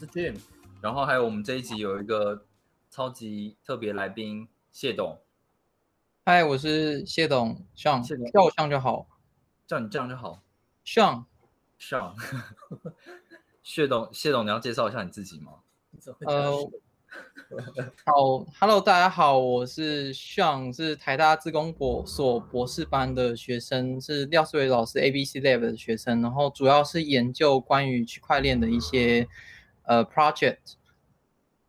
是 Jim，然后还有我们这一集有一个超级特别来宾谢董，嗨，我是谢董，像谢董。叫我像就好，叫你这样就好。像像，谢董，谢董，你要介绍一下你自己吗？呃，好，Hello，大家好，我是上，是台大自工博所博士班的学生，是廖思维老师 ABC Lab 的学生，然后主要是研究关于区块链的一些呃 project。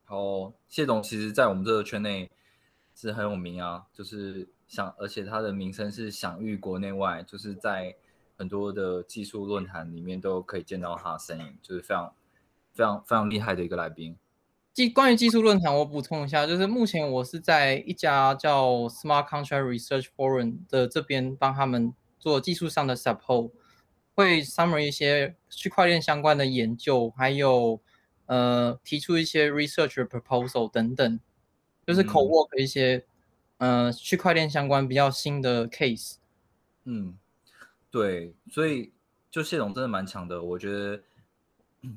好，谢总其实在我们这个圈内是很有名啊，就是享，而且他的名声是享誉国内外，就是在很多的技术论坛里面都可以见到他的身影，就是非常非常非常厉害的一个来宾。技关于技术论坛，我补充一下，就是目前我是在一家叫 Smart Contract Research Forum 的这边帮他们做技术上的 support，会 summary 一些区块链相关的研究，还有呃提出一些 research proposal 等等，就是嗯 co work 一些、呃区块链相关比较新的 case。嗯，对，所以就谢总真的蛮强的，我觉得，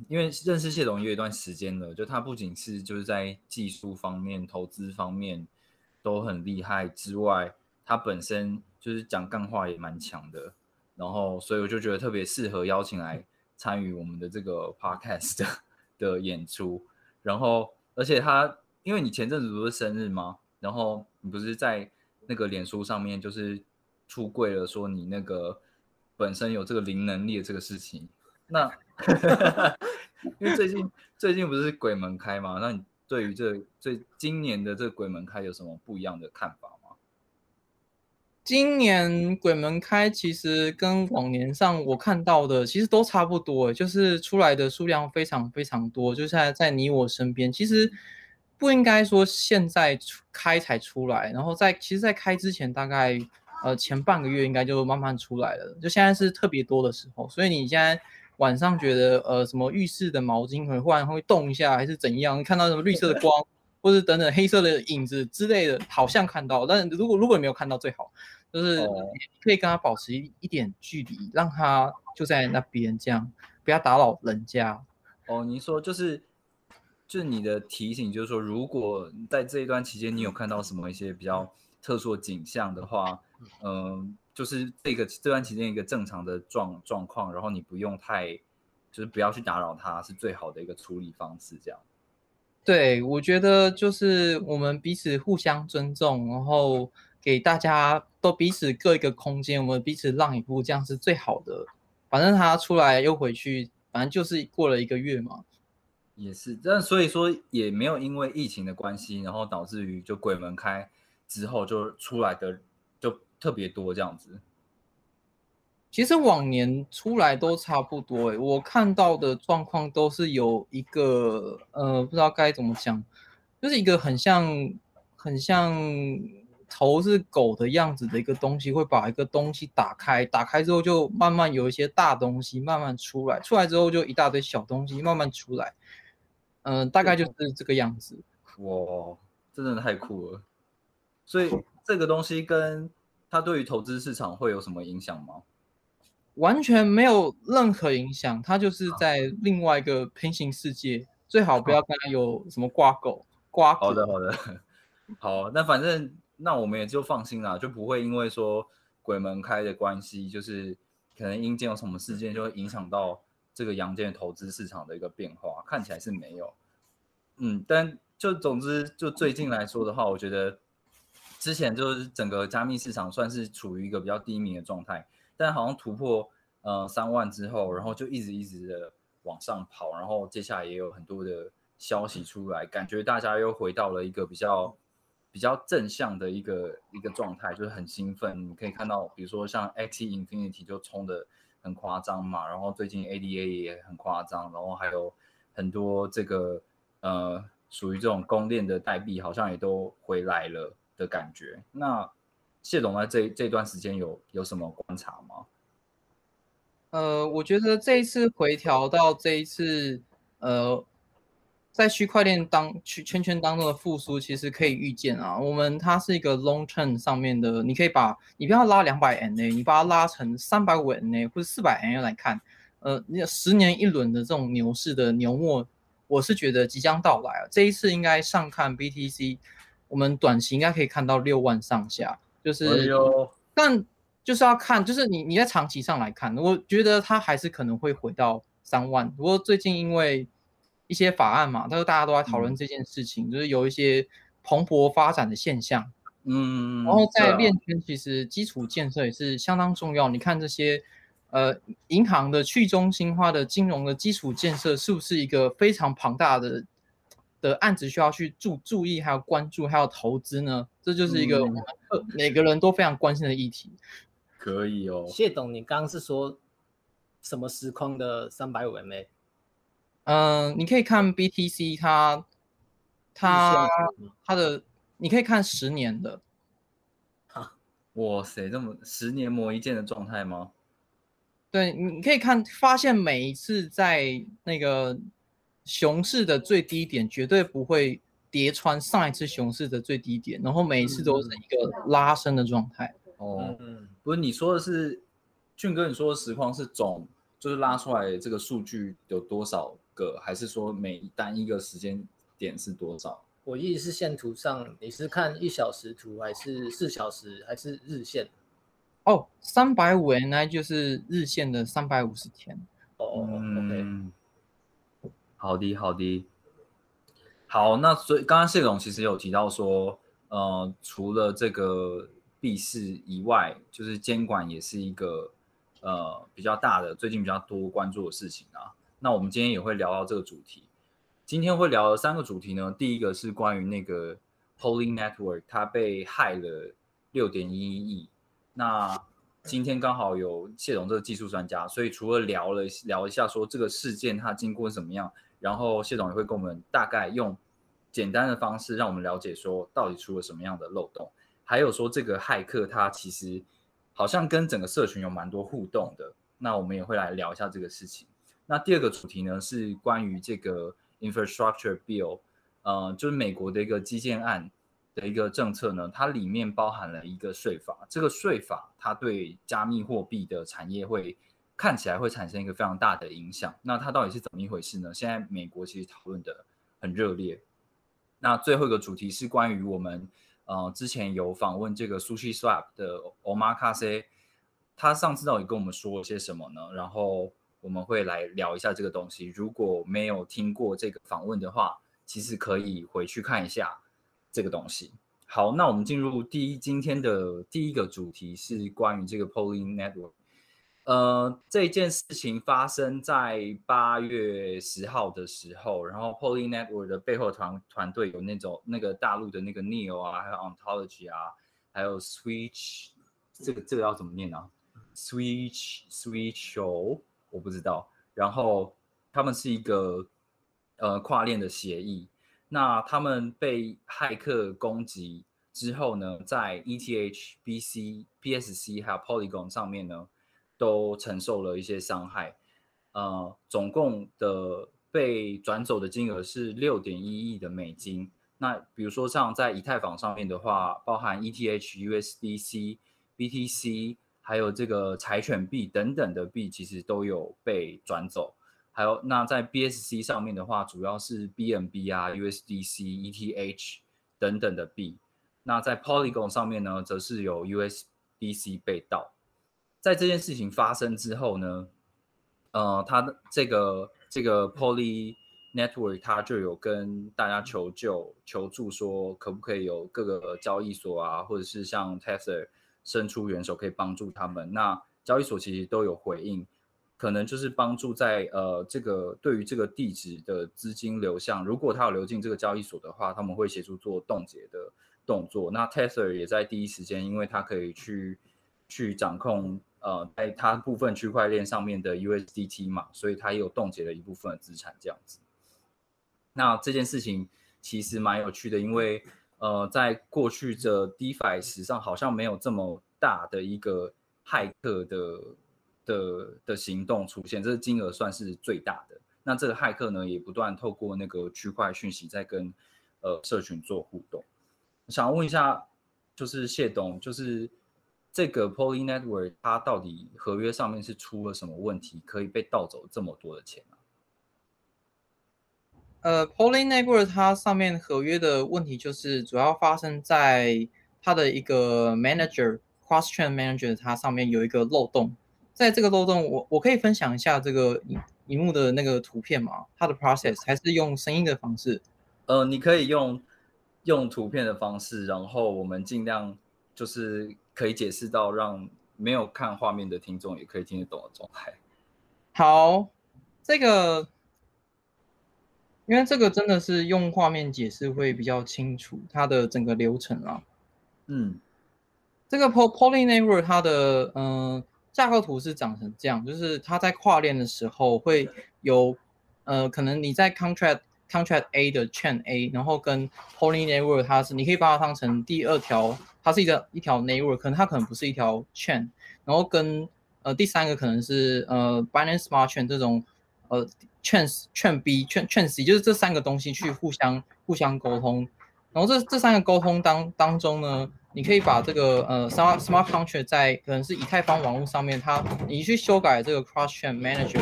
因为认识谢总也有一段时间了，就他不仅是就是在技术方面、投资方面都很厉害之外，他本身就是讲干话也蛮强的，然后所以我就觉得特别适合邀请来参与我们的这个 podcast 的的演出，然后而且他因为你前阵子不是生日吗？然后你不是在那个脸书上面就是出柜了，说你那个本身有这个零能力的这个事情。那 因为最近最近不是鬼门开嘛？那你对于这最今年的这鬼门开有什么不一样的看法？今年鬼门开其实跟往年上我看到的其实都差不多，就是出来的数量非常非常多，就是在在你我身边。其实不应该说现在出开才出来，然后在其实，在开之前大概呃前半个月应该就慢慢出来了，就现在是特别多的时候，所以你现在晚上觉得呃什么浴室的毛巾可能忽然会动一下，还是怎样，看到什么绿色的光。或者等等黑色的影子之类的，好像看到，但如果如果你没有看到，最好就是哦可以跟他保持一一点距离，让他就在那边，这样不要打扰人家。哦，你说就是就是你的提醒，就是说，如果在这一段期间你有看到什么一些比较特殊的景象的话，嗯、就是这个这段期间一个正常的状状况，然后你不用太就是不要去打扰他，是最好的一个处理方式。这样，对，我觉得就是我们彼此互相尊重，然后给大家都彼此各一个空间，我们彼此让一步，这样是最好的。反正他出来又回去，反正就是过了一个月嘛。也是，但所以说也没有因为疫情的关系，然后导致于就鬼门开之后就出来的就特别多这样子。其实往年出来都差不多诶，我看到的状况都是有一个呃，不知道该怎么讲，就是一个很像很像头是狗的样子的一个东西，会把一个东西打开，打开之后就慢慢有一些大东西慢慢出来，出来之后就一大堆小东西慢慢出来，嗯、大概就是这个样子。哇，真的太酷了！所以这个东西跟它对于投资市场会有什么影响吗？完全没有任何影响，它就是在另外一个平行世界，最好不要跟它有什么挂钩。挂钩。好的，好的，好，那反正那我们也就放心了，就不会因为说鬼门开的关系，就是可能阴间有什么事件就会影响到这个阳间投资市场的一个变化，看起来是没有。嗯，但就总之就最近来说的话，我觉得之前就是整个加密市场算是处于一个比较低迷的状态，但好像突破呃三万之后，然后就一直一直的往上跑，然后接下来也有很多的消息出来，感觉大家又回到了一个比较比较正向的一个一个状态，就是很兴奋。你可以看到，比如说像 XINFINITY 就冲的很夸张嘛，然后最近 ADA 也很夸张，然后还有很多这个呃属于这种公链的代币好像也都回来了的感觉。那谢总在这这段时间有有什么观察吗？呃，我觉得这一次回调到这一次，呃，在区块链当区圈圈当中的复苏，其实可以预见啊。我们它是一个 long term 上面的，你可以把你不要拉两百 NA，你把它拉成三百五 NA 或者四百 NA 来看，呃，你十年一轮的这种牛市的牛末，我是觉得即将到来啊。这一次应该上看 BTC，我们短期应该可以看到六万上下，就是但。就是要看，就是你你在长期上来看，我觉得它还是可能会回到三万。不过最近因为一些法案嘛，但是大家都在讨论这件事情，就是有一些蓬勃发展的现象。嗯，然后在链圈其实基础建设也是相当重要。你看这些呃银行的去中心化的金融的基础建设，是不是一个非常庞大的的案子需要去注注意，还有关注，还有投资呢？这就是一个我们每个人都非常关心的议题。可以哦，谢董，你刚刚是说什么时空的三百五 MA？嗯，你可以看 BTC，它它它的，你可以看十年的。哈，哇塞，这么十年磨一剑的状态吗？对，你可以看发现每一次在那个熊市的最低点，绝对不会跌穿上一次熊市的最低点，然后每一次都是一个拉升的状态。哦，不是你说的是俊哥，你说的实况是总，就是拉出来这个数据有多少个，还是说每单一个时间点是多少？我意思是线图上，你是看一小时图，还是四小时，还是日线？哦，三百五 N，I 就是日线的三百五十天。哦，OK，好的，好的，好。那所以刚刚谢总其实有提到说，呃，除了这个。币市以外，就是监管也是一个呃比较大的，最近比较多关注的事情啊。那我们今天也会聊到这个主题。今天会聊的三个主题呢，第一个是关于那个 Poly Network，它被害了六点一亿。那今天刚好有谢总这个技术专家，所以除了聊了聊一下说这个事件它经过怎么样，然后谢总也会跟我们大概用简单的方式让我们了解说到底出了什么样的漏洞。还有说这个骇客他其实好像跟整个社群有蛮多互动的，那我们也会来聊一下这个事情。那第二个主题呢是关于这个 infrastructure bill，呃，就是美国的一个基建案的一个政策呢，它里面包含了一个税法，这个税法它对加密货币的产业会看起来会产生一个非常大的影响。那它到底是怎么一回事呢？现在美国其实讨论的很热烈。那最后一个主题是关于我们。呃，之前有访问这个 Sushi Swap 的 Omakase，他上次到底跟我们说了些什么呢？然后我们会来聊一下这个东西。如果没有听过这个访问的话，其实可以回去看一下这个东西。好，那我们进入第一今天的第一个主题是关于这个 Polling Network。呃，这件事情发生在八月十号的时候，然后 Poly Network 的背后团团队有那种那个大陆的那个 Neo 啊，还有 Ontology 啊，还有 Switch，这个这个要怎么念呢？Switch Switch Show，我不知道。然后他们是一个呃跨链的协议，那他们被骇客攻击之后呢，在 ETH、BC、PSC 还有 Polygon 上面呢。都承受了一些伤害，呃，总共的被转走的金额是六点一亿的美金。那比如说像在以太坊上面的话，包含 ETH、USDC、BTC，还有这个柴犬币等等的币，其实都有被转走。还有那在 BSC 上面的话，主要是 BNB 啊、USDC、ETH 等等的币。那在 Polygon 上面呢，则是有 USDC 被盗。在这件事情发生之后呢，呃，他的这个这个 Poly Network 他就有跟大家求救求助，说可不可以有各个交易所啊，或者是像 Tether 伸出援手，可以帮助他们。那交易所其实都有回应，可能就是帮助在呃这个对于这个地址的资金流向，如果它有流进这个交易所的话，他们会协助做冻结的动作。那 Tether 也在第一时间，因为它可以去去掌控。呃，在它部分区块链上面的 USDT 嘛，所以它也有冻结了一部分的资产这样子。那这件事情其实蛮有趣的，因为呃，在过去的 DeFi 史上，好像没有这么大的一个骇客的的的行动出现，这个金额算是最大的。那这个骇客呢，也不断透过那个区块讯息在跟呃社群做互动。想问一下，就是谢董，就是这个 Poly Network 它到底合约上面是出了什么问题，可以被盗走这么多的钱啊？呃，Poly Network 它上面合约的问题就是主要发生在它的一个 Manager Cross Chain Manager 它上面有一个漏洞，在这个漏洞，我我可以分享一下这个荧荧幕的那个图片吗？它的 process 还是用声音的方式？呃，你可以用用图片的方式，然后我们尽量就是可以解释到让没有看画面的听众也可以听得懂的状态。好，这个因为这个真的是用画面解释会比较清楚它的整个流程啊。嗯，这个 Poly Network 它的嗯、呃架构图是长成这样，就是它在跨链的时候会有呃，可能你在 contract contract A 的 chain A，然后跟 Poly Network 它是你可以把它当成第二条，它是一个一条 network，可能它可能不是一条 chain，然后跟呃第三个可能是呃 Binance Smart Chain 这种呃 chain chain B chain chain C，就是这三个东西去互相互相沟通，然后这这三个沟通当当中呢。你可以把这个呃 smart smart contract 在可能是以太坊网络上面，它你去修改这个 cross chain manager，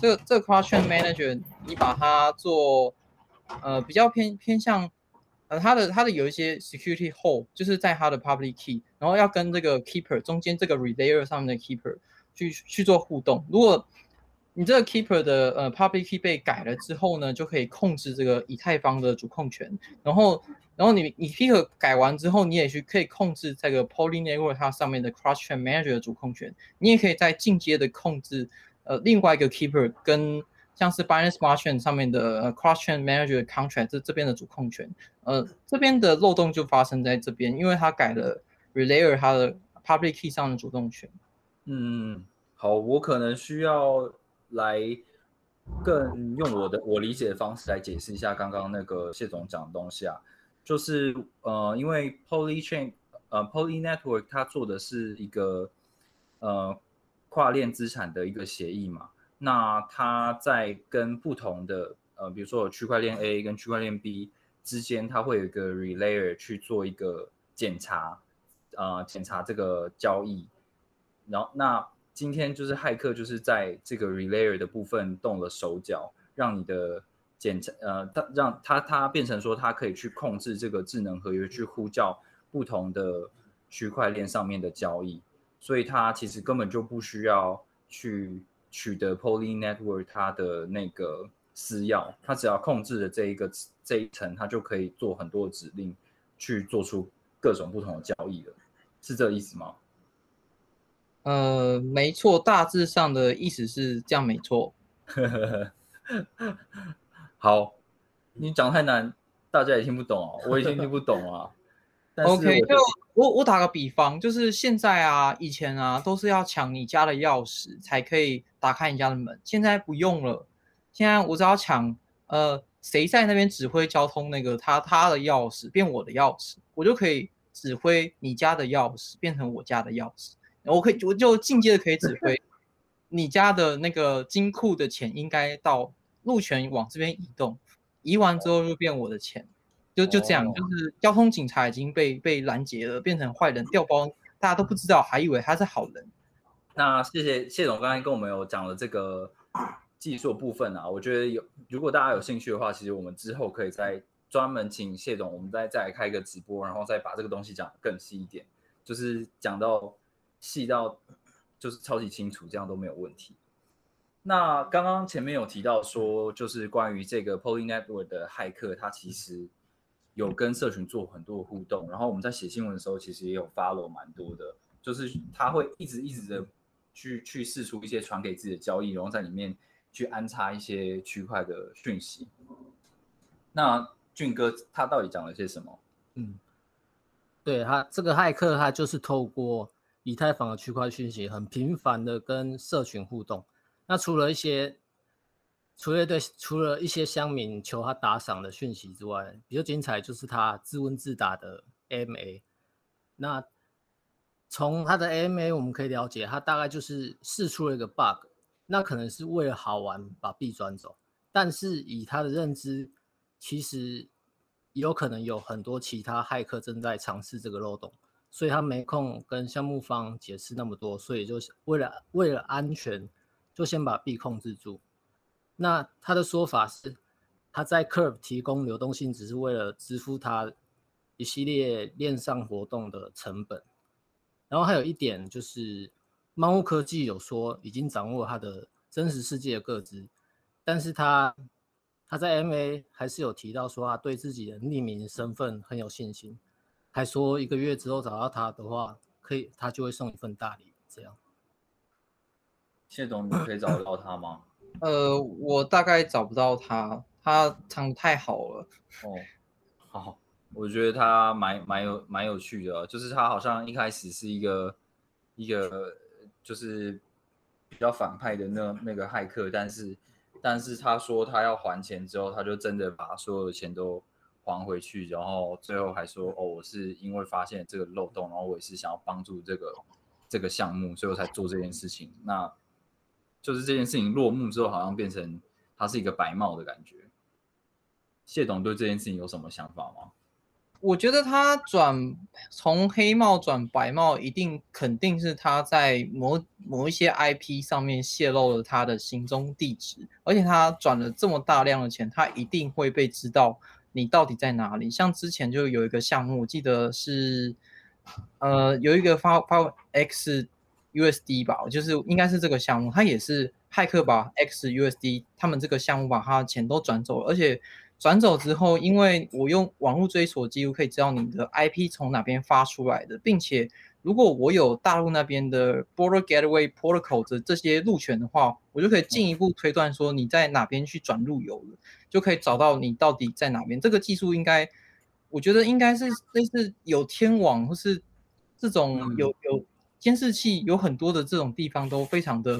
这个这个 cross chain manager 你把它做呃比较偏偏向呃它的它的有一些 security hole，就是在它的 public key，然后要跟这个 keeper 中间这个 relayer 上面的 keeper 去去做互动。如果你这个 keeper 的呃 public key 被改了之后呢，就可以控制这个以太坊的主控权，然后。然后你你 keeper 改完之后，你也去可以控制这个 Poly Network 它上面的 Cross Chain Manager 的主控权。你也可以在进阶的控制呃另外一个 keeper 跟像是 Binance Smart Chain 上面的 Cross Chain Manager Contract 这这边的主控权。呃，这边的漏洞就发生在这边，因为它改了 Relayer 它的 Public Key 上的主动权。嗯，好，我可能需要来更用我的我理解的方式来解释一下刚刚那个谢总讲的东西啊。就是呃，因为 Poly Chain 呃 Poly Network 它做的是一个呃跨链资产的一个协议嘛，那它在跟不同的呃，比如说区块链 A 跟区块链 B 之间，它会有一个 Relayer 去做一个检查，呃，检查这个交易。然后那今天就是骇客就是在这个 Relayer 的部分动了手脚，让你的检查呃，它让它它变成说，它可以去控制这个智能合约，去呼叫不同的区块链上面的交易，所以它其实根本就不需要去取得 Poly Network 它的那个私钥，它只要控制了这一个这一层，它就可以做很多指令，去做出各种不同的交易了，是这个意思吗？呃，没错，大致上的意思是这样，没错。好，你讲太难，大家也听不懂哦，我也听不懂啊。OK，就我我打个比方，就是现在啊，以前啊都是要抢你家的钥匙才可以打开你家的门，现在不用了，现在我只要抢呃谁在那边指挥交通那个他他的钥匙变我的钥匙，我就可以指挥你家的钥匙变成我家的钥匙，我可以我就进阶的可以指挥你家的那个金库的钱应该到。路权往这边移动，移完之后就变我的钱，就就这样，就是交通警察已经被被拦截了，变成坏人调包，大家都不知道，还以为他是好人。那谢谢谢总刚才跟我们有讲了这个技术部分啊，我觉得有如果大家有兴趣的话，其实我们之后可以再专门请谢总，我们再再来开一个直播，然后再把这个东西讲更细一点，就是讲到细到就是超级清楚，这样都没有问题。那刚刚前面有提到说，就是关于这个 Poly Network 的骇客，他其实有跟社群做很多互动。然后我们在写新闻的时候，其实也有 follow 蛮多的，就是他会一直一直的去去试出一些传给自己的交易，然后在里面去安插一些区块的讯息。那俊哥他到底讲了些什么？嗯，对他这个骇客，他就是透过以太坊的区块讯息，很频繁的跟社群互动。那除了一些除了对除了一些乡民求他打赏的讯息之外，比较精彩就是他自问自答的 MA。那从他的 MA 我们可以了解，他大概就是试出了一个 bug，那可能是为了好玩把币转走，但是以他的认知，其实有可能有很多其他骇客正在尝试这个漏洞。所以他没空跟项目方解释那么多，所以就是为了为了安全，就先把币控制住。那他的说法是，他在 Curve 提供流动性只是为了支付他一系列链上活动的成本。然后还有一点就是，猫科技有说已经掌握他的真实世界的个资，但是他他在 MA 还是有提到说他对自己的匿名身份很有信心。还说一个月之后找到他的话，可以他就会送一份大礼，这样。谢总，你可以找得到他吗？呃，我大概找不到他，他唱太好了。哦，好，我觉得他蛮蛮有蛮有趣的，就是他好像一开始是一个一个就是比较反派的那那个骇客，但是但是他说他要还钱之后，他就真的把所有的钱都。还回去，然后最后还说：“哦，我是因为发现这个漏洞，然后我也是想要帮助这个这个项目，所以我才做这件事情。”那就是这件事情落幕之后，好像变成他是一个白帽的感觉。谢董对这件事情有什么想法吗？我觉得他转从黑帽转白帽，一定肯定是他在某某一些 IP 上面泄露了他的行踪地址，而且他转了这么大量的钱，他一定会被知道。你到底在哪里？像之前就有一个项目，我记得是，呃，有一个发发 X USD 吧，就是应该是这个项目，它也是骇客把 X USD 他们这个项目把他的钱都转走了，而且转走之后，因为我用网络追索记录可以知道你的 IP 从哪边发出来的，并且。如果我有大陆那边的 Border Gateway Protocol 的这些路权的话，我就可以进一步推断说你在哪边去转路由了，就可以找到你到底在哪边。这个技术应该，我觉得应该是类似有天网或是这种有有监视器，有很多的这种地方都非常的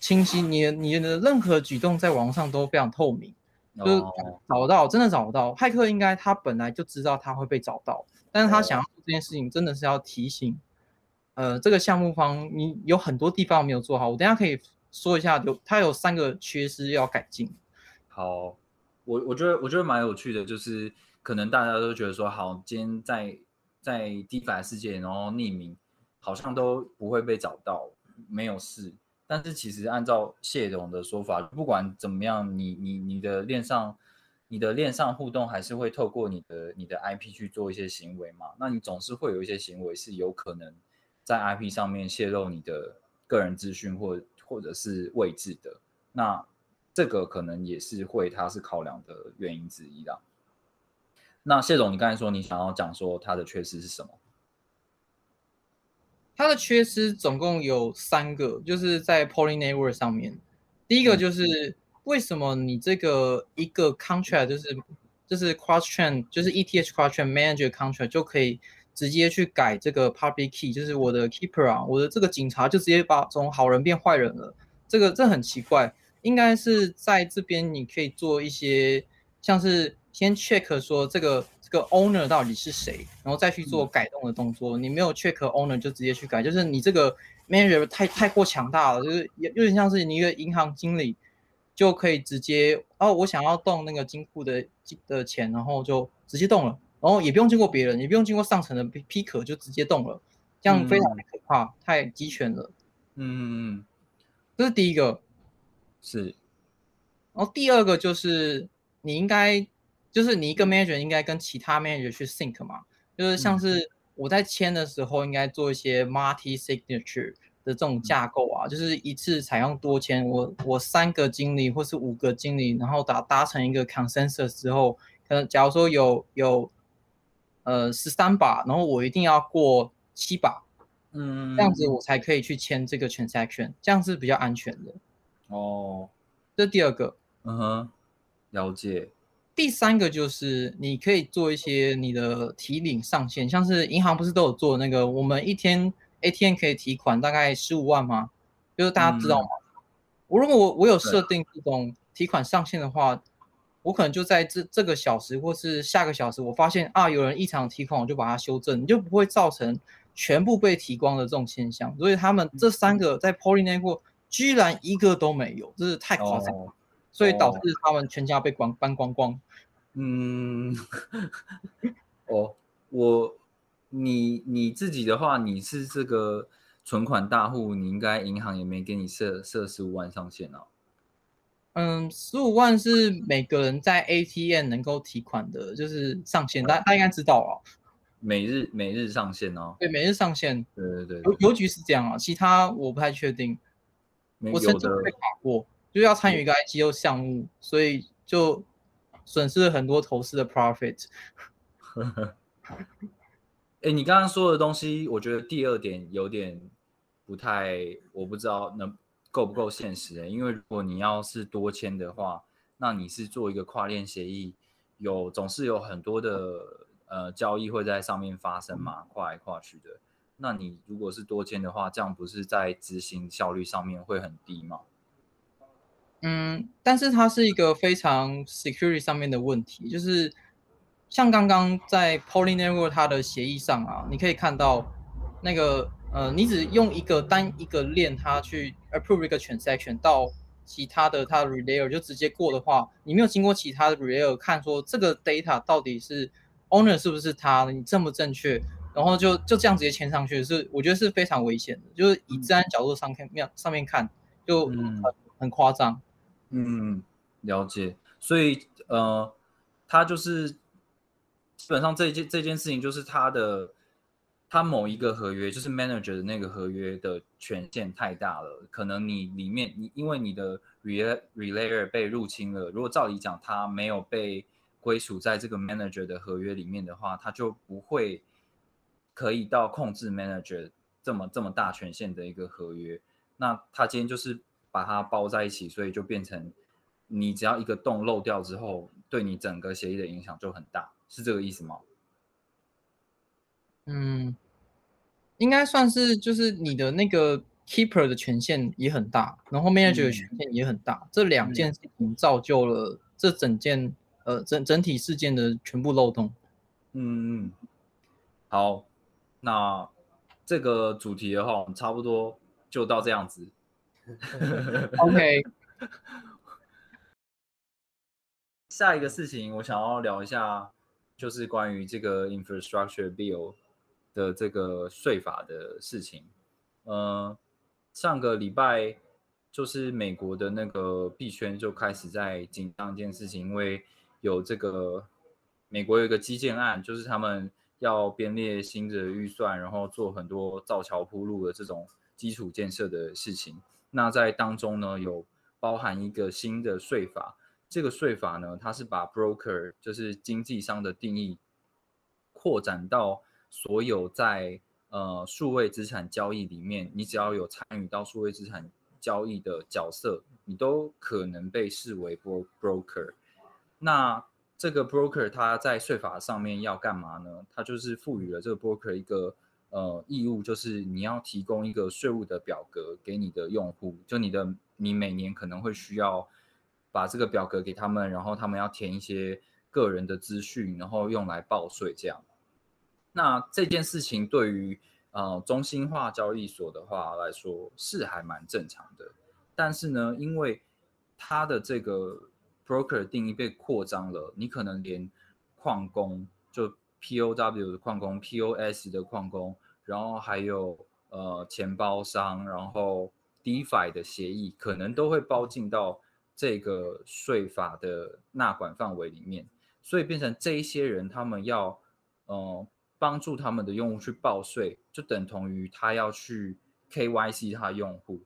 清晰。你你的任何举动在网上都非常透明，就是找得到，真的找得到。骇客应该他本来就知道他会被找到。但是他想要做这件事情，真的是要提醒，呃，这个项目方你有很多地方没有做好。我等下可以说一下，有他有三个缺失要改进。好，我我觉得我觉得蛮有趣的，就是可能大家都觉得说，好，今天在在 DeFi 世界，然后匿名好像都不会被找到，没有事。但是其实按照谢总的说法，不管怎么样，你你你的链上。你的链上互动还是会透过你的你的 IP 去做一些行为嘛？那你总是会有一些行为是有可能在 IP 上面泄露你的个人资讯或或者是位置的。那这个可能也是会它是考量的原因之一啦。那谢总，你刚才说你想要讲说它的缺失是什么？它的缺失总共有三个，就是在 Poly Network 上面，第一个就是。为什么你这个一个 contract 就是就是 cross chain 就是 ETH cross chain manager contract 就可以直接去改这个 public key，就是我的 keeper 啊，我的这个警察就直接把从好人变坏人了。这个这很奇怪，应该是在这边你可以做一些像是先 check 说这个这个 owner 到底是谁，然后再去做改动的动作。你没有 check owner 就直接去改，就是你这个 manager 太太过强大了，就是有有点像是你一个银行经理。就可以直接哦，我想要动那个金库的的钱，然后就直接动了，然后也不用经过别人，也不用经过上层的批批可，就直接动了，这样非常的可怕，太集权了。嗯，这是第一个，是。然后第二个就是你应该，就是你一个 manager 应该跟其他 manager 去 sync 嘛，就是像是我在签的时候应该做一些 multi signature。的这种架构啊，就是一次采用多签，我我三个经理或是五个经理，然后达达成一个 consensus 之后，可能假如说有有呃十三把，然后我一定要过七把，嗯，这样子我才可以去签这个 transaction，这样是比较安全的。哦，这第二个，嗯哼，了解。第三个就是你可以做一些你的提领上限，像是银行不是都有做那个，我们一天。ATM 可以提款大概十五万吗？就是大家知道吗？我如果我我有设定这种提款上限的话，我可能就在这这个小时或是下个小时，我发现啊有人异常提款，我就把它修正，你就不会造成全部被提光的这种现象。所以他们这三个在 Poly Network 居然一个都没有，这是太夸张，哦所以导致他们全家被光搬光光。嗯，哦，我你你自己的话，你是这个存款大户，你应该银行也没给你设设十五万上限啊。嗯，十五万是每个人在 ATM 能够提款的，就是上限，大大家应该知道哦。每日每日上限哦。对，每日上限，对对对邮邮局是这样啊，其他我不太确定。我曾经的被卡过，就是要参与一个 IGO 项目，所以就损失了很多投资的 profit。哎，你刚刚说的东西，我觉得第二点有点不太，我不知道能够不够现实欸因为如果你要是多签的话，那你是做一个跨链协议，有总是有很多的呃交易会在上面发生嘛，跨来跨去的。那你如果是多签的话，这样不是在执行效率上面会很低吗？嗯，但是它是一个非常 security 上面的问题，就是像刚刚在 Poly Network 它的协议上啊，你可以看到那个呃，你只用一个单一个链它去 approve 一个 transaction 到其他的它的 relayer 就直接过的话，你没有经过其他的 relayer 看说这个 data 到底是 owner 是不是他，你正不正确，然后就就这样直接签上去，是我觉得是非常危险的，就是以治安角度上看面上面看就很夸张。嗯，了解。所以呃，他就是基本上这件这件事情，就是他的他某一个合约，就是 manager 的那个合约的权限太大了，可能你里面你因为你的 relay relayer 被入侵了，如果照理讲他没有被归属在这个 manager 的合约里面的话，他就不会可以到控制 manager 这么这么大权限的一个合约。那他今天就是把它包在一起，所以就变成你只要一个洞漏掉之后，对你整个协议的影响就很大，是这个意思吗？嗯，应该算是就是你的那个 keeper 的权限也很大，然后 manager 的权限也很大，这两件事情造就了这整件呃整整体事件的全部漏洞。嗯嗯，好，那这个主题的话，我们差不多就到这样子。OK，下一个事情，我想要聊一下，就是关于这个 infrastructure bill 的这个税法的事情。呃，上个礼拜就是美国的那个币圈就开始在紧张一件事情，因为有这个美国有一个基建案，就是他们要编列新的预算，然后做很多造桥铺路的这种基础建设的事情。那在当中呢，有包含一个新的税法。这个税法呢，它是把 broker 就是经纪商的定义扩展到所有在呃数位资产交易里面，你只要有参与到数位资产交易的角色，你都可能被视为 bro broker。那这个 broker 它在税法上面要干嘛呢？它就是赋予了这个 broker 一个呃义务，就是你要提供一个税务的表格给你的用户，就你的你每年可能会需要。把这个表格给他们，然后他们要填一些个人的资讯，然后用来报税。这样，那这件事情对于呃中心化交易所的话来说是还蛮正常的。但是呢，因为它的这个 broker 定义被扩张了，你可能连矿工就 POW 的矿工、POS 的矿工，然后还有呃钱包商，然后 DeFi 的协议，可能都会包进到。这个税法的纳管范围里面，所以变成这一些人，他们要呃帮助他们的用户去报税，就等同于他要去 KYC 他用户。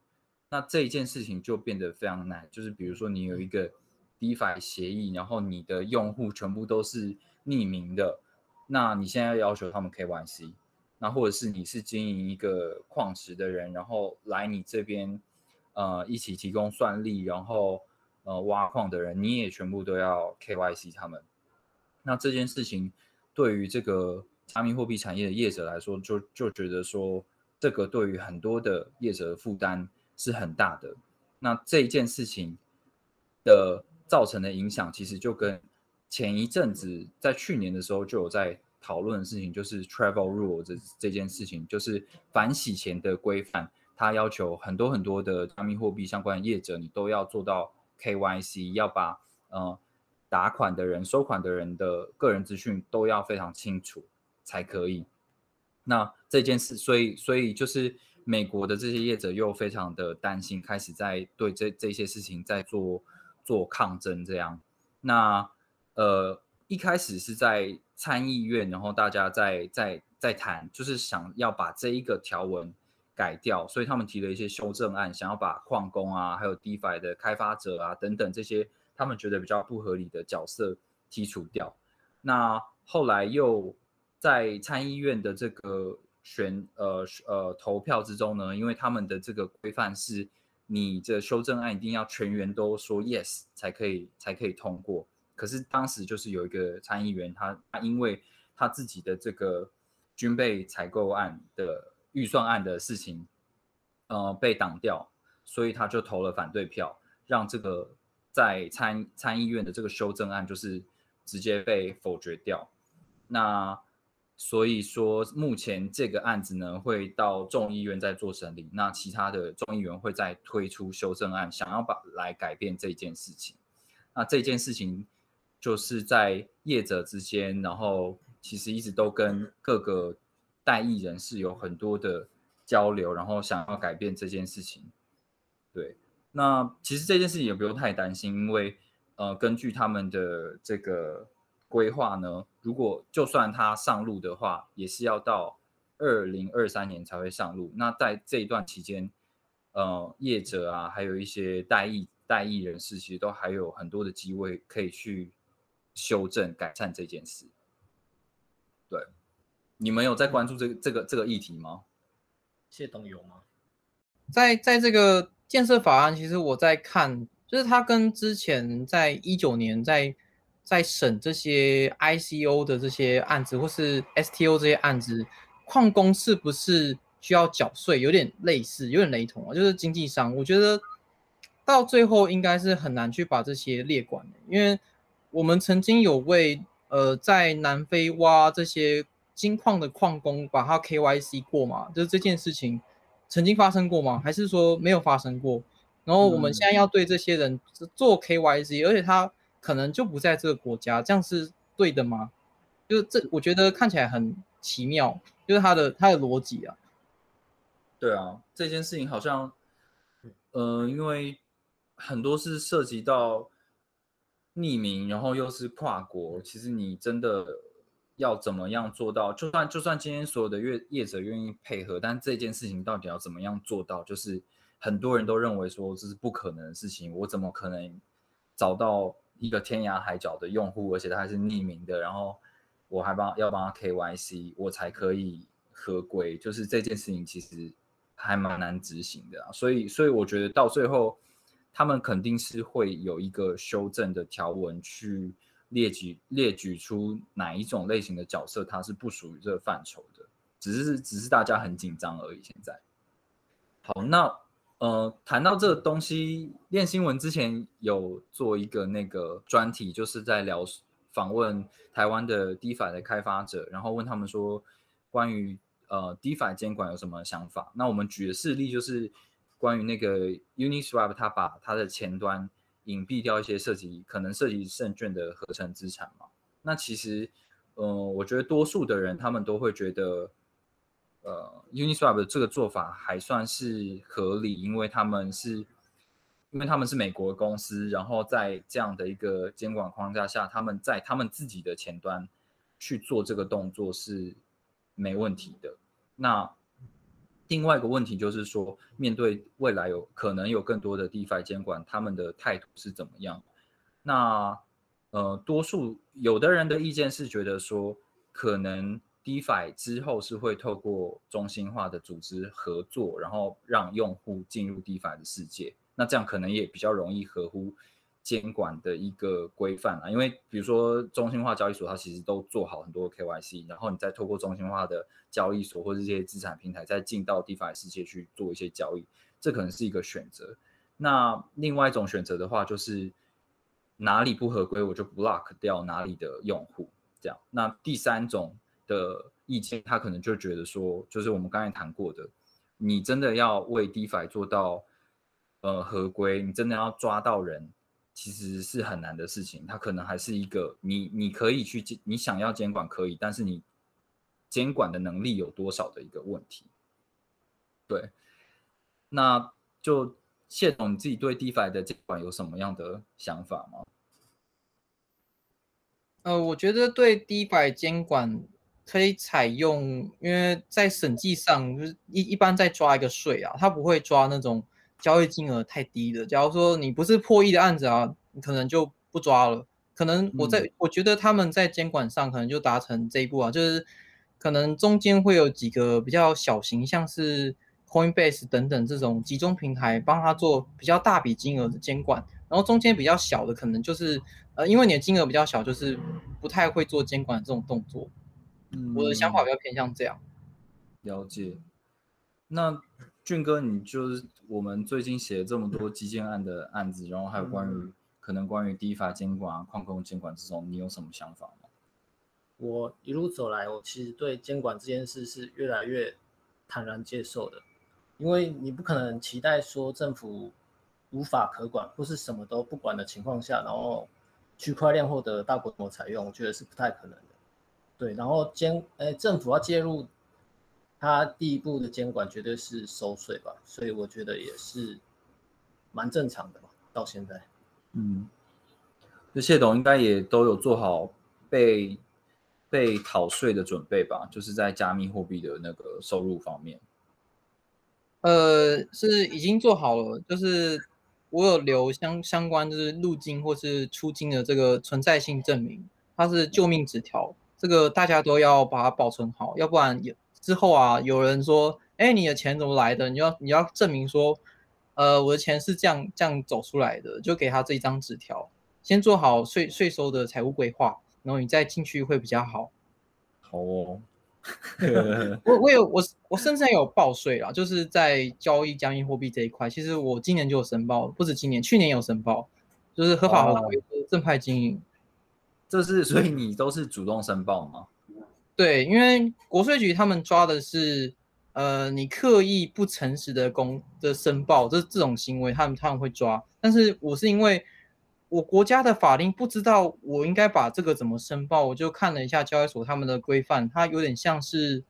那这一件事情就变得非常难，就是比如说你有一个 DeFi 协议，然后你的用户全部都是匿名的，那你现在要求他们 KYC，那或者是你是经营一个矿池的人，然后来你这边呃一起提供算力，然后呃，挖矿的人你也全部都要 KYC 他们，那这件事情对于这个加密货币产业的业者来说，就就觉得说，这个对于很多的业者的负担是很大的。那这一件事情的造成的影响，其实就跟前一阵子在去年的时候就有在讨论的事情，就是 travel rule 这这件事情，就是反洗钱的规范，它要求很多很多的加密货币相关的业者，你都要做到 KYC，要把呃打款的人、收款的人的个人资讯都要非常清楚才可以。那这件事，所以所以就是美国的这些业者又非常的担心，开始在对这这些事情在做做抗争。这样，那呃一开始是在参议院，然后大家在在在谈，就是想要把这一个条文改掉，所以他们提了一些修正案，想要把矿工啊，还有 DeFi 的开发者啊等等这些他们觉得比较不合理的角色剔除掉。那后来又。在参议院的这个选呃呃投票之中呢，因为他们的这个规范是，你这修正案一定要全员都说 yes 才可以才可以通过。可是当时就是有一个参议员，他他因为他自己的这个军备采购案的预算案的事情，呃被挡掉，所以他就投了反对票，让这个在参参议院的这个修正案就是直接被否决掉。那所以说，目前这个案子呢会到众议院在做审理，那其他的众议员会再推出修正案，想要把来改变这件事情。那这件事情就是在业者之间，然后其实一直都跟各个代议人士有很多的交流，然后想要改变这件事情。对，那其实这件事情也不用太担心，因为呃，根据他们的这个。规划呢？如果就算它上路的话，也是要到二零二三年才会上路。那在这一段期间，呃，业者啊，还有一些代议代议人士，其实都还有很多的机会可以去修正改善这件事。对，你们有在关注这个这个这个议题吗？谢董有吗？在在这个建设法案，其实我在看，就是它跟之前在一九年在。在审这些 ICO 的这些案子，或是 STO 这些案子，矿工是不是需要缴税？有点类似，有点雷同啊。就是经济上，我觉得到最后应该是很难去把这些列管的，因为我们曾经有为呃在南非挖这些金矿的矿工把他 KYC 过嘛，就是这件事情曾经发生过吗？还是说没有发生过？然后我们现在要对这些人做 KYC，而且他。可能就不在这个国家，这样是对的吗？就是这，我觉得看起来很奇妙，就是他的他的逻辑啊。对啊，这件事情好像，呃，因为很多是涉及到匿名，然后又是跨国，其实你真的要怎么样做到？就算就算今天所有的业业者愿意配合，但这件事情到底要怎么样做到？就是很多人都认为说这是不可能的事情，我怎么可能找到？一个天涯海角的用户，而且他还是匿名的，然后我还帮要帮他 KYC，我才可以合规。就是这件事情其实还蛮难执行的啊，所以所以我觉得到最后，他们肯定是会有一个修正的条文去列举列举出哪一种类型的角色，它是不属于这个范畴的，只是只是大家很紧张而已。现在，好，那。呃，谈到这个东西，练新闻之前有做一个那个专题，就是在聊访问台湾的 DeFi 的开发者，然后问他们说关于呃 DeFi 监管有什么想法。那我们举的事例就是关于那个 Uniswap，它把它的前端隐蔽掉一些涉及可能涉及证券的合成资产嘛。那其实，呃，我觉得多数的人他们都会觉得。呃，Uniswap 的这个做法还算是合理，因为他们是，因为他们是美国公司，然后在这样的一个监管框架下，他们在他们自己的前端去做这个动作是没问题的。那另外一个问题就是说，面对未来有可能有更多的 DeFi 监管，他们的态度是怎么样？那呃，多数有的人的意见是觉得说，可能。DeFi 之后是会透过中心化的组织合作，然后让用户进入 DeFi 的世界。那这样可能也比较容易合乎监管的一个规范啊。因为比如说中心化交易所，它其实都做好很多 KYC，然后你再透过中心化的交易所或者这些资产平台，再进到 DeFi 世界去做一些交易，这可能是一个选择。那另外一种选择的话，就是哪里不合规，我就 block 掉哪里的用户。这样，那第三种的意见，他可能就觉得说，就是我们刚才谈过的，你真的要为 DeFi 做到呃合规，你真的要抓到人，其实是很难的事情。它可能还是一个你你可以去监，你想要监管可以，但是你监管的能力有多少的一个问题。对，那就谢总，你自己对 DeFi 的监管有什么样的想法吗？呃，我觉得对 DeFi 监管可以采用，因为在审计上，就是一一般在抓一个税啊，他不会抓那种交易金额太低的。假如说你不是破亿的案子啊，你可能就不抓了。可能我在我觉得他们在监管上可能就达成这一步啊，就是可能中间会有几个比较小型，像是 Coinbase 等等这种集中平台，帮他做比较大笔金额的监管，然后中间比较小的可能就是。呃，因为你的金额比较小，就是不太会做监管这种动作。嗯，我的想法比较偏向这样。了解。那俊哥，你就是我们最近写了这么多基建案的案子，然后还有关于可能关于低法监管啊、矿工监管这种，你有什么想法吗？我一路走来，我其实对监管这件事是越来越坦然接受的，因为你不可能期待说政府无法可管或是什么都不管的情况下，然后。区块链获得大规模采用，我觉得是不太可能的。对，然后监，哎，政府要介入，它第一步的监管绝对是收税吧，所以我觉得也是蛮正常的吧。到现在，嗯，就谢董应该也都有做好被被逃税的准备吧？就是在加密货币的那个收入方面。呃，是已经做好了，就是。我有留相相关就是入金或是出金的这个存在性证明，它是救命纸条，这个大家都要把它保存好，要不然有之后啊，有人说，哎，你的钱怎么来的？你要你要证明说，呃，我的钱是这样这样走出来的，就给他这一张纸条，先做好税税收的财务规划，然后你再进去会比较好。好哦。我我有我我甚至有报税啦，就是在交易加密货币这一块，其实我今年就有申报，不止今年，去年有申报，就是合法合规的正派经营。这是所以你都是主动申报吗？对，因为国税局他们抓的是，呃，你刻意不诚实的公的申报，这这种行为，他们他们会抓。但是我是因为。我国家的法令不知道我应该把这个怎么申报，我就看了一下交易所他们的规范，它有点像是，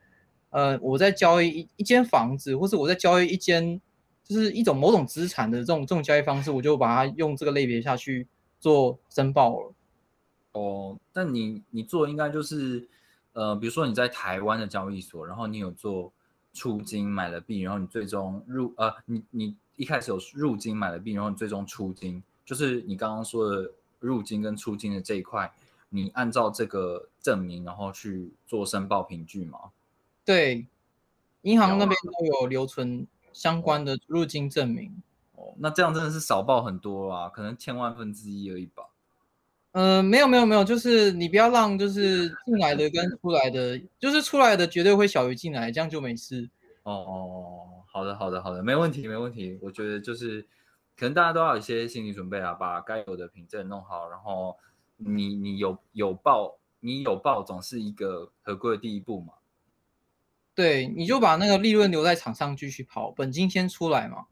呃，我在交易一一间房子，或是我在交易一间，就是一种某种资产的这种这种交易方式，我就把它用这个类别下去做申报了。哦，但你你做应该就是，呃，比如说你在台湾的交易所，然后你有做出金买了币，然后你最终入，呃，你你一开始有入金买了币，然后你最终出金。就是你刚刚说的入金跟出金的这一块，你按照这个证明，然后去做申报凭据吗？对，银行那边都有留存相关的入金证明。哦，那这样真的是少报很多啊，可能千万分之一而已吧。嗯，没有没有没有，就是你不要让就是进来的跟出来的，就是出来的绝对会小于进来，这样就没事。哦哦，好的好的好的，没问题没问题，我觉得就是。可能大家都要有一些心理准备啊，把该有的凭证弄好，然后你你有有报，你有报总是一个合规的第一步嘛。对，你就把那个利润留在场上继续跑，本金先出来嘛。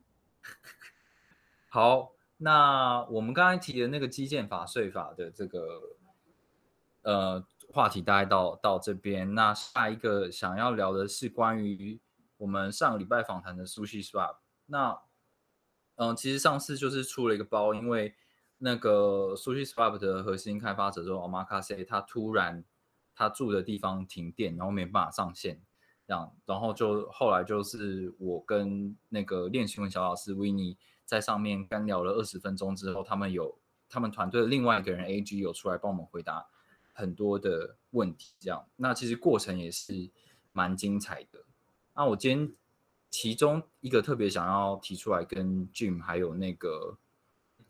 好，那我们刚才提的那个基建法税法的这个呃话题，大概到到这边。那下一个想要聊的是关于我们上个礼拜访谈的 Sushi Swap。那嗯，其实上次就是出了一个包，因为那个 Sushi Swap 的核心开发者就 Omakase，他突然他住的地方停电，然后没办法上线，这样，然后就后来就是我跟那个练习文小老师 Winnie 在上面干聊了二十分钟之后，他们有他们团队的另外一个人 AG 有出来帮我们回答很多的问题，这样，那其实过程也是蛮精彩的。那我今天。其中一个特别想要提出来跟 Jim 还有那个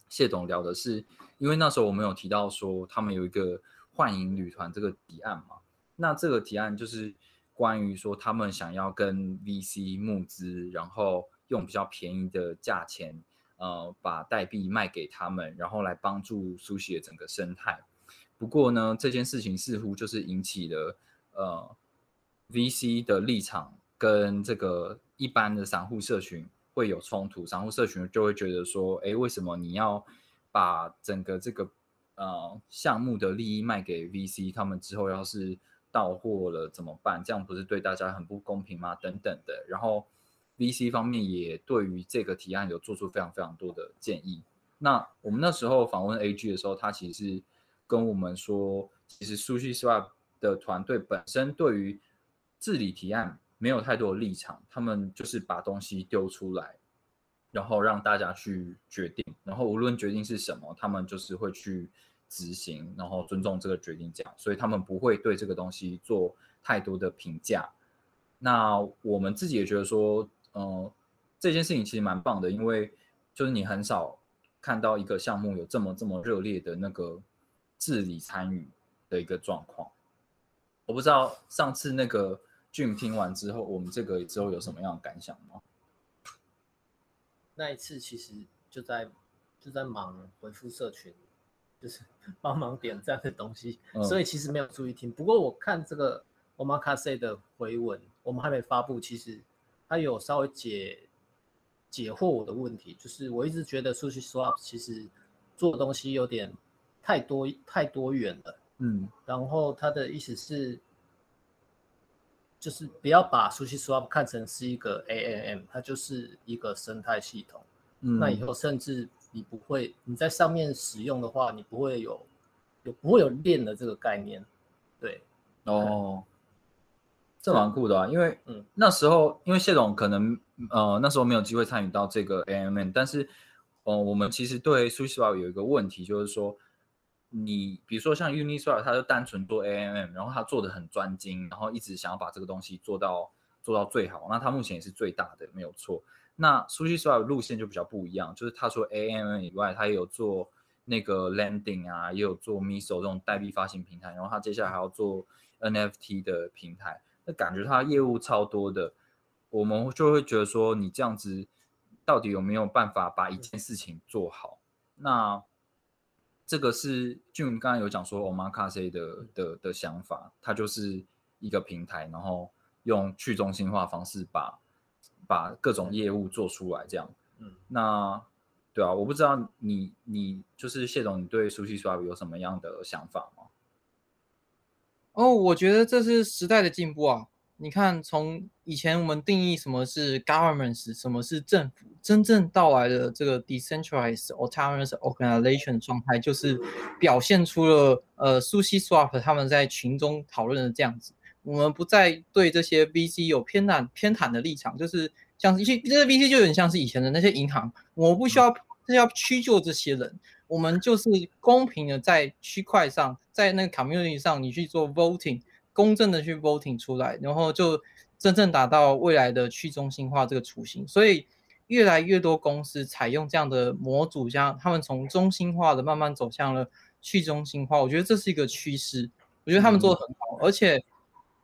谢董聊的是，因为那时候我们有提到说他们有一个幻影旅团这个提案嘛，那这个提案就是关于说他们想要跟 VC 募资，然后用比较便宜的价钱，呃把代币卖给他们，然后来帮助苏西的整个生态。不过呢，这件事情似乎就是引起了呃 VC 的立场跟这个一般的散户社群会有冲突，散户社群就会觉得说，哎，为什么你要把整个这个呃项目的利益卖给 VC？他们之后要是到货了怎么办？这样不是对大家很不公平吗？等等的。然后 VC 方面也对于这个提案有做出非常非常多的建议。那我们那时候访问 AG 的时候，他其实。跟我们说，其实 Sushi Swap 的团队本身对于治理提案没有太多的立场，他们就是把东西丢出来，然后让大家去决定，然后无论决定是什么，他们就是会去执行，然后尊重这个决定，这样，所以他们不会对这个东西做太多的评价。那我们自己也觉得说，嗯，这件事情其实蛮棒的，因为就是你很少看到一个项目有这么这么热烈的那个。治理参与的一个状况，我不知道上次那个俊听完之后，我们这个之后有什么样的感想吗？那一次其实就在就在忙回复社群，就是 帮忙点赞的东西，所以其实没有注意听。不过我看这个 Omakase 的回文，我们还没发布，其实他有稍微解解惑我的问题，就是我一直觉得 Sushi Swap 其实做的东西有点。太多太多元了，嗯，然后他的意思是，就是不要把 Sushi Swap 看成是一个 AMM，它就是一个生态系统。嗯，那以后甚至你不会你在上面使用的话，你不会有有不会有链的这个概念。对，哦，这蛮酷的啊，因为嗯那时候因为谢总可能呃那时候没有机会参与到这个 AMM，但是呃我们其实对 Sushi Swap 有一个问题就是说。你比如说像 Uniswap，他就单纯做 AMM，然后他做的很专精，然后一直想要把这个东西做到做到最好。那他目前也是最大的，没有错。那 SushiSwap 路线就比较不一样，就是他除了 AMM 以外，他也有做那个 Landing 啊，也有做 Miso 这种代币发行平台，然后他接下来还要做 NFT 的平台。那感觉他业务超多的，我们就会觉得说，你这样子到底有没有办法把一件事情做好？那这个是俊刚刚有讲说 Omakase 的的的想法，它就是一个平台，然后用去中心化方式把把各种业务做出来，这样。嗯，那对啊，我不知道你你就是谢总，你对熟悉 Swap 有什么样的想法吗？哦，我觉得这是时代的进步啊。你看，从以前我们定义什么是 governments，什么是政府，真正到来的这个 decentralized autonomous organization 状态，就是表现出了呃，Sushi Swap 他们在群中讨论的这样子。我们不再对这些 VC 有偏袒偏袒的立场，就是像一些这些 VC 就有点像是以前的那些银行，我不需要是要屈就这些人，我们就是公平的在区块上，在那个 community 上，你去做 voting。公正的去 voting 出来，然后就真正达到未来的去中心化这个雏形。所以越来越多公司采用这样的模组，像他们从中心化的慢慢走向了去中心化。我觉得这是一个趋势，我觉得他们做的很好。而且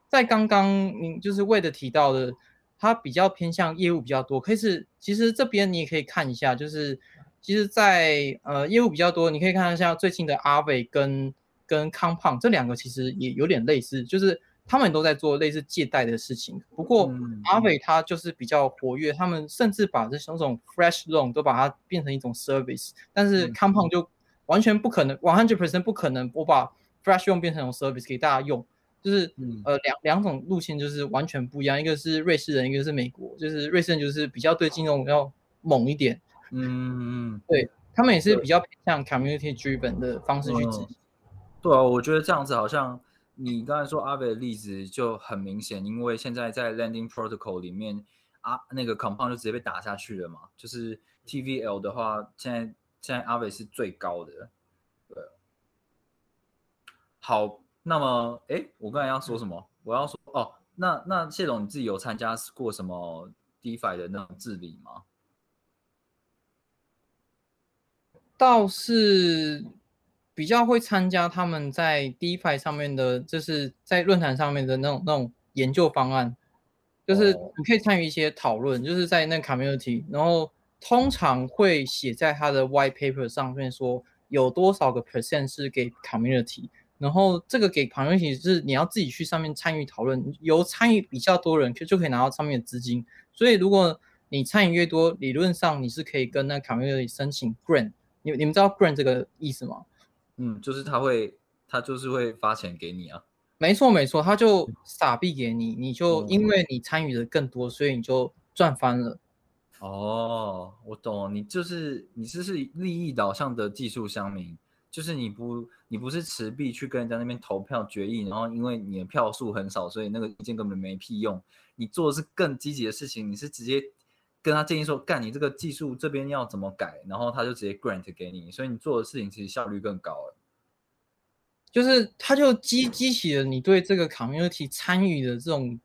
在刚刚您就是为的提到的，它比较偏向业务比较多。可是其实这边你也可以看一下，就是其实，在呃业务比较多，你可以看一下最近的阿伟跟。跟康胖这两个其实也有点类似，就是他们都在做类似借贷的事情。不过阿伟他就是比较活跃，他们甚至把这种 fresh loan 都把它变成一种 service。但是康胖就完全不可能，one hundred percent 不可能，我把 fresh loan 变成 service 给大家用，就是呃两两种路线就是完全不一样。一个是瑞士人，一个是美国，就是瑞士人就是比较对金融要猛一点。嗯，对他们也是比较偏向 community driven 的方式去执行。对啊，我觉得这样子好像你刚才说阿伟的例子就很明显，因为现在在 Landing Protocol 里面，啊那个 Compound 就直接被打下去了嘛。就是 TVL 的话，现在现在阿伟是最高的。对，好，那么哎，我刚才要说什么？我要说哦，那那谢总你自己有参加过什么 DeFi 的那种治理吗？倒是。比较会参加他们在 DeFi 上面的，就是在论坛上面的那种那种研究方案，就是你可以参与一些讨论，就是在那个 community，然后通常会写在他的 white paper 上面说有多少个 percent 是给 community，然后这个给 community 是你要自己去上面参与讨论，由参与比较多人就就可以拿到上面的资金。所以如果你参与越多，理论上你是可以跟那 community 申请 grant。你你们知道 grant 这个意思吗？嗯，就是他会他就是会发钱给你啊。没错没错，他就撒币给你，你就因为你参与的更多，所以你就赚翻了。哦，我懂，你就是你这是利益导向的技术乡民，就是你不你不是持币去跟人家那边投票决议，然后因为你的票数很少，所以那个意见根本没屁用。你做的是更积极的事情，你是直接跟他建议说，干你这个技术这边要怎么改，然后他就直接 grant 给你，所以你做的事情其实效率更高了。就是他就激激起了你对这个 community 参与的这种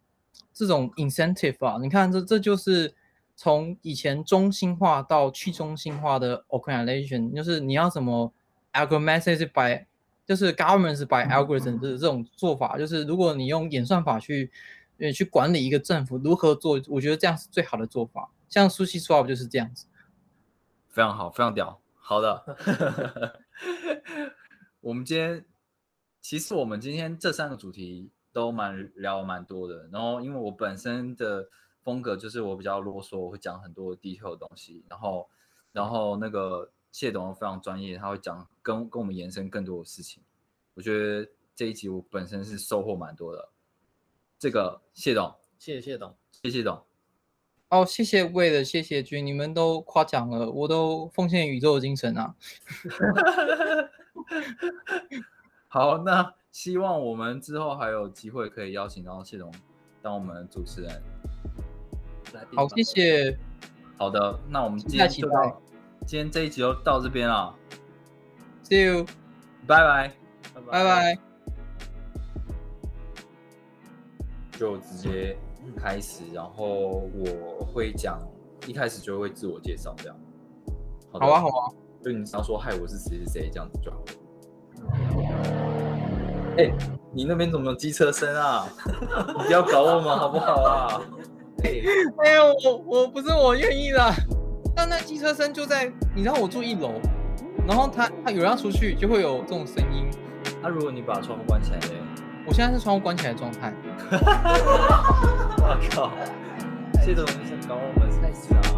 这种 incentive 啊，你看这这就是从以前中心化到去中心化的 organization，就是你要怎么 algorithm by 就是 governments by algorithm 的这种做法，就是如果你用演算法去去管理一个政府如何做，我觉得这样是最好的做法。像 Sushi Swap 就是这样子，非常好，非常屌。好的，我们今天。其实我们今天这三个主题都蛮聊蛮多的，然后因为我本身的风格就是我比较啰嗦，我会讲很多 detail 的东西，然后然后那个谢董非常专业，他会讲跟跟我们延伸更多的事情。我觉得这一集我本身是收获蛮多的。这个谢董，谢谢谢董，谢谢董。哦，谢谢魏的，谢谢君，你们都夸奖了，我都奉献宇宙的精神啊。好，那希望我们之后还有机会可以邀请到谢总当我们主持人。好，谢谢。好的，那我们今天就到，今天这一集就到这边了。See you，拜拜，拜拜。就直接开始，然后我会讲，一开始就会自我介绍这样。好啊，好啊，就你只要说嗨，我是谁谁谁这样子就好。哎，你那边怎么有机车声啊？你不要搞我们好不好啊？哎呀，我我不是我愿意的，但那机车声就在，你知道我住一楼，然后他他有人要出去就会有这种声音。那如果你把窗户关起来呢？我现在是窗户关起来的状态。我靠，这种是搞我们太难了。